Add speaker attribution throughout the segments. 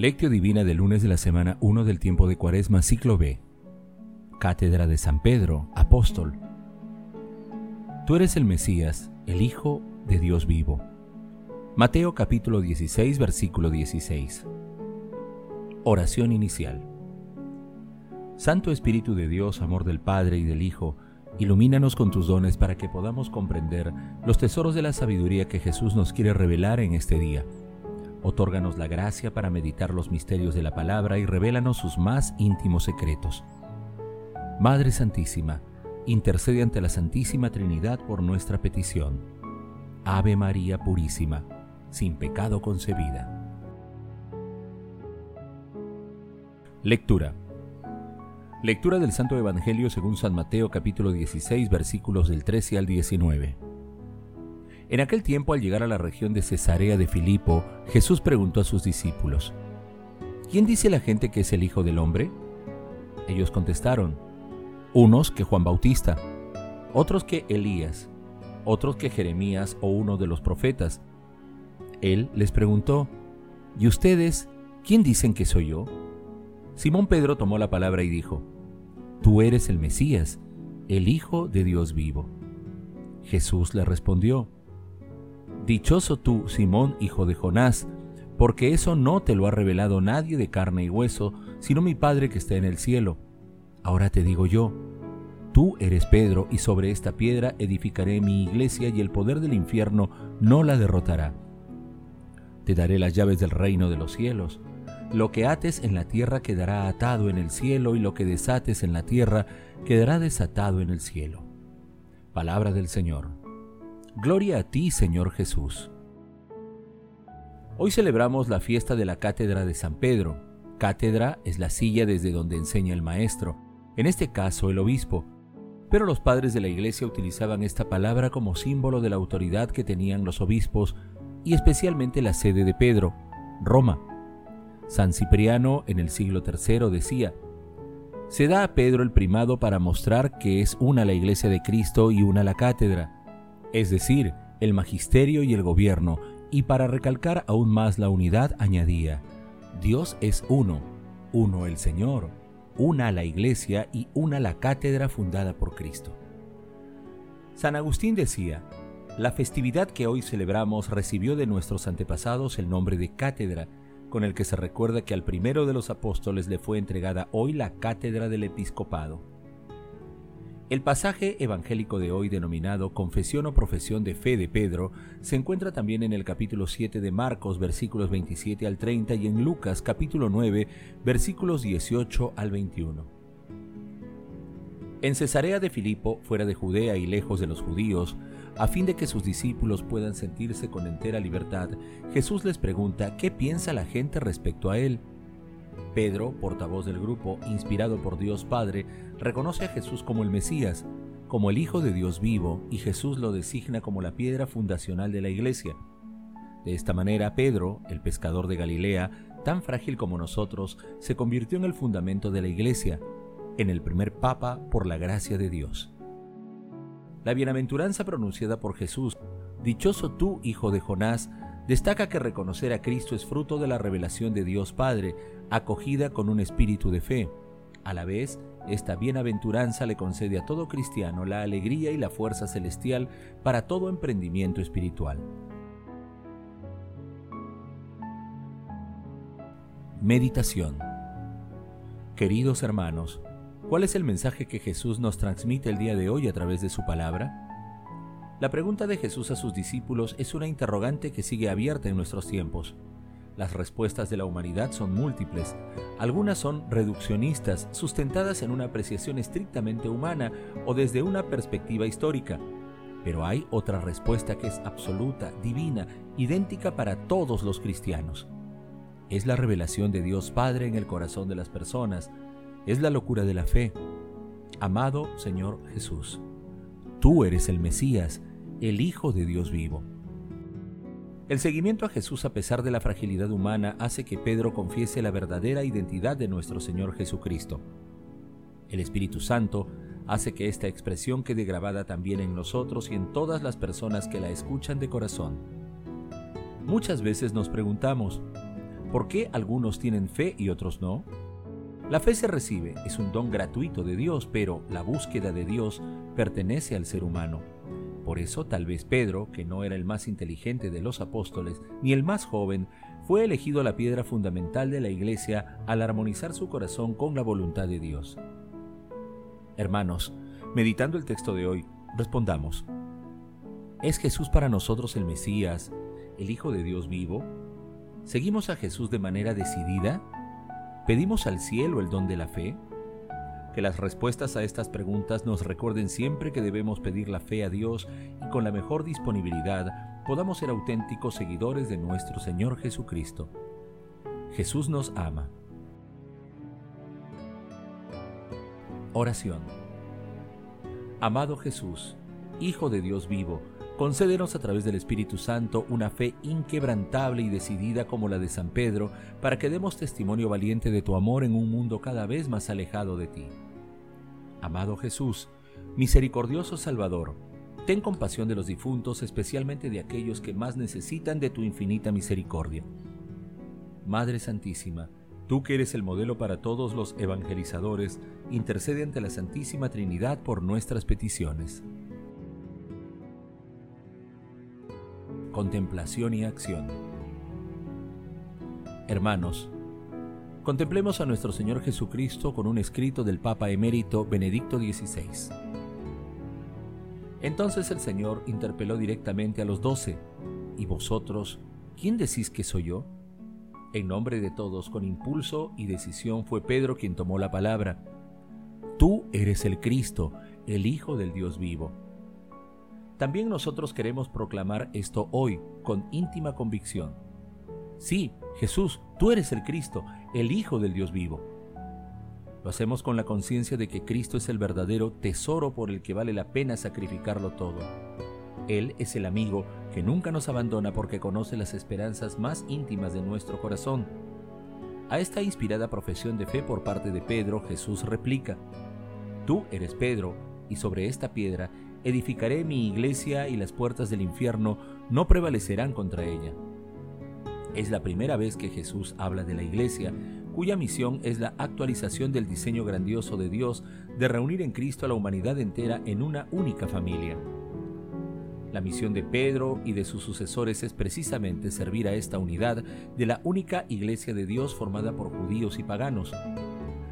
Speaker 1: Lectio Divina del lunes de la semana 1 del tiempo de Cuaresma, ciclo B. Cátedra de San Pedro, apóstol. Tú eres el Mesías, el Hijo de Dios vivo. Mateo capítulo 16, versículo 16. Oración inicial. Santo Espíritu de Dios, amor del Padre y del Hijo, ilumínanos con tus dones para que podamos comprender los tesoros de la sabiduría que Jesús nos quiere revelar en este día Otórganos la gracia para meditar los misterios de la palabra y revélanos sus más íntimos secretos. Madre Santísima, intercede ante la Santísima Trinidad por nuestra petición. Ave María Purísima, sin pecado concebida. Lectura. Lectura del Santo Evangelio según San Mateo capítulo 16 versículos del 13 al 19. En aquel tiempo, al llegar a la región de Cesarea de Filipo, Jesús preguntó a sus discípulos, ¿Quién dice la gente que es el Hijo del Hombre? Ellos contestaron, unos que Juan Bautista, otros que Elías, otros que Jeremías o uno de los profetas. Él les preguntó, ¿y ustedes quién dicen que soy yo? Simón Pedro tomó la palabra y dijo, Tú eres el Mesías, el Hijo de Dios vivo. Jesús le respondió, Dichoso tú, Simón, hijo de Jonás, porque eso no te lo ha revelado nadie de carne y hueso, sino mi Padre que está en el cielo. Ahora te digo yo, tú eres Pedro, y sobre esta piedra edificaré mi iglesia, y el poder del infierno no la derrotará. Te daré las llaves del reino de los cielos. Lo que ates en la tierra quedará atado en el cielo, y lo que desates en la tierra quedará desatado en el cielo. Palabra del Señor. Gloria a ti, Señor Jesús. Hoy celebramos la fiesta de la Cátedra de San Pedro. Cátedra es la silla desde donde enseña el maestro, en este caso el obispo. Pero los padres de la iglesia utilizaban esta palabra como símbolo de la autoridad que tenían los obispos y especialmente la sede de Pedro, Roma. San Cipriano en el siglo III decía, se da a Pedro el primado para mostrar que es una la iglesia de Cristo y una la cátedra es decir, el magisterio y el gobierno, y para recalcar aún más la unidad añadía, Dios es uno, uno el Señor, una la iglesia y una la cátedra fundada por Cristo. San Agustín decía, la festividad que hoy celebramos recibió de nuestros antepasados el nombre de cátedra, con el que se recuerda que al primero de los apóstoles le fue entregada hoy la cátedra del episcopado. El pasaje evangélico de hoy denominado Confesión o Profesión de Fe de Pedro se encuentra también en el capítulo 7 de Marcos versículos 27 al 30 y en Lucas capítulo 9 versículos 18 al 21. En Cesarea de Filipo, fuera de Judea y lejos de los judíos, a fin de que sus discípulos puedan sentirse con entera libertad, Jesús les pregunta qué piensa la gente respecto a él. Pedro, portavoz del grupo, inspirado por Dios Padre, reconoce a Jesús como el Mesías, como el Hijo de Dios vivo, y Jesús lo designa como la piedra fundacional de la iglesia. De esta manera, Pedro, el pescador de Galilea, tan frágil como nosotros, se convirtió en el fundamento de la iglesia, en el primer papa por la gracia de Dios. La bienaventuranza pronunciada por Jesús, Dichoso tú, hijo de Jonás, destaca que reconocer a Cristo es fruto de la revelación de Dios Padre, acogida con un espíritu de fe. A la vez, esta bienaventuranza le concede a todo cristiano la alegría y la fuerza celestial para todo emprendimiento espiritual. Meditación Queridos hermanos, ¿cuál es el mensaje que Jesús nos transmite el día de hoy a través de su palabra? La pregunta de Jesús a sus discípulos es una interrogante que sigue abierta en nuestros tiempos. Las respuestas de la humanidad son múltiples. Algunas son reduccionistas, sustentadas en una apreciación estrictamente humana o desde una perspectiva histórica. Pero hay otra respuesta que es absoluta, divina, idéntica para todos los cristianos. Es la revelación de Dios Padre en el corazón de las personas. Es la locura de la fe. Amado Señor Jesús, tú eres el Mesías, el Hijo de Dios vivo. El seguimiento a Jesús a pesar de la fragilidad humana hace que Pedro confiese la verdadera identidad de nuestro Señor Jesucristo. El Espíritu Santo hace que esta expresión quede grabada también en nosotros y en todas las personas que la escuchan de corazón. Muchas veces nos preguntamos, ¿Por qué algunos tienen fe y otros no? La fe se recibe, es un don gratuito de Dios, pero la búsqueda de Dios pertenece al ser humano. Por eso tal vez Pedro, que no era el más inteligente de los apóstoles, ni el más joven, fue elegido la piedra fundamental de la iglesia al armonizar su corazón con la voluntad de Dios. Hermanos, meditando el texto de hoy, respondamos, ¿es Jesús para nosotros el Mesías, el Hijo de Dios vivo? ¿Seguimos a Jesús de manera decidida? ¿Pedimos al cielo el don de la fe? Que las respuestas a estas preguntas nos recuerden siempre que debemos pedir la fe a Dios y con la mejor disponibilidad podamos ser auténticos seguidores de nuestro Señor Jesucristo. Jesús nos ama. Oración. Amado Jesús, Hijo de Dios vivo, concédenos a través del Espíritu Santo una fe inquebrantable y decidida como la de San Pedro, para que demos testimonio valiente de tu amor en un mundo cada vez más alejado de ti. Amado Jesús, misericordioso Salvador, ten compasión de los difuntos, especialmente de aquellos que más necesitan de tu infinita misericordia. Madre Santísima, tú que eres el modelo para todos los evangelizadores, intercede ante la Santísima Trinidad por nuestras peticiones. Contemplación y acción. Hermanos, Contemplemos a nuestro Señor Jesucristo con un escrito del Papa emérito Benedicto XVI. Entonces el Señor interpeló directamente a los doce, ¿y vosotros, quién decís que soy yo? En nombre de todos, con impulso y decisión, fue Pedro quien tomó la palabra. Tú eres el Cristo, el Hijo del Dios vivo. También nosotros queremos proclamar esto hoy con íntima convicción. Sí, Jesús, tú eres el Cristo, el Hijo del Dios vivo. Lo hacemos con la conciencia de que Cristo es el verdadero tesoro por el que vale la pena sacrificarlo todo. Él es el amigo que nunca nos abandona porque conoce las esperanzas más íntimas de nuestro corazón. A esta inspirada profesión de fe por parte de Pedro, Jesús replica, Tú eres Pedro, y sobre esta piedra edificaré mi iglesia y las puertas del infierno no prevalecerán contra ella. Es la primera vez que Jesús habla de la iglesia, cuya misión es la actualización del diseño grandioso de Dios de reunir en Cristo a la humanidad entera en una única familia. La misión de Pedro y de sus sucesores es precisamente servir a esta unidad de la única iglesia de Dios formada por judíos y paganos.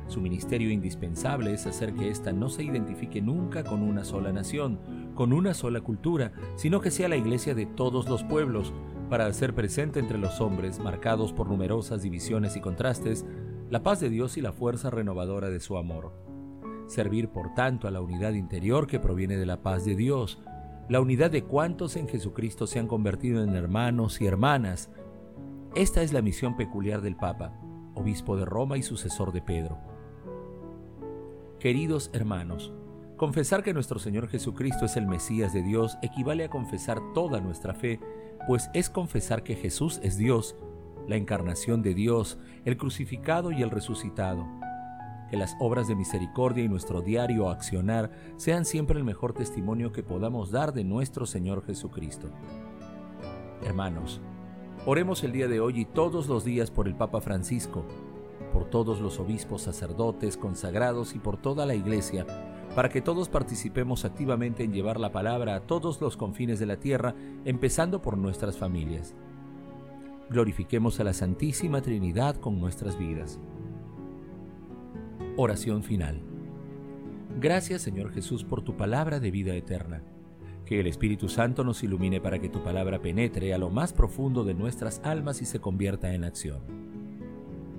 Speaker 1: Su ministerio indispensable es hacer que ésta no se identifique nunca con una sola nación, con una sola cultura, sino que sea la iglesia de todos los pueblos, para hacer presente entre los hombres, marcados por numerosas divisiones y contrastes, la paz de Dios y la fuerza renovadora de su amor. Servir, por tanto, a la unidad interior que proviene de la paz de Dios, la unidad de cuantos en Jesucristo se han convertido en hermanos y hermanas. Esta es la misión peculiar del Papa, obispo de Roma y sucesor de Pedro. Queridos hermanos, confesar que nuestro Señor Jesucristo es el Mesías de Dios equivale a confesar toda nuestra fe pues es confesar que Jesús es Dios, la encarnación de Dios, el crucificado y el resucitado. Que las obras de misericordia y nuestro diario accionar sean siempre el mejor testimonio que podamos dar de nuestro Señor Jesucristo. Hermanos, oremos el día de hoy y todos los días por el Papa Francisco, por todos los obispos, sacerdotes, consagrados y por toda la Iglesia, para que todos participemos activamente en llevar la palabra a todos los confines de la tierra, empezando por nuestras familias. Glorifiquemos a la Santísima Trinidad con nuestras vidas. Oración final. Gracias Señor Jesús por tu palabra de vida eterna. Que el Espíritu Santo nos ilumine para que tu palabra penetre a lo más profundo de nuestras almas y se convierta en acción.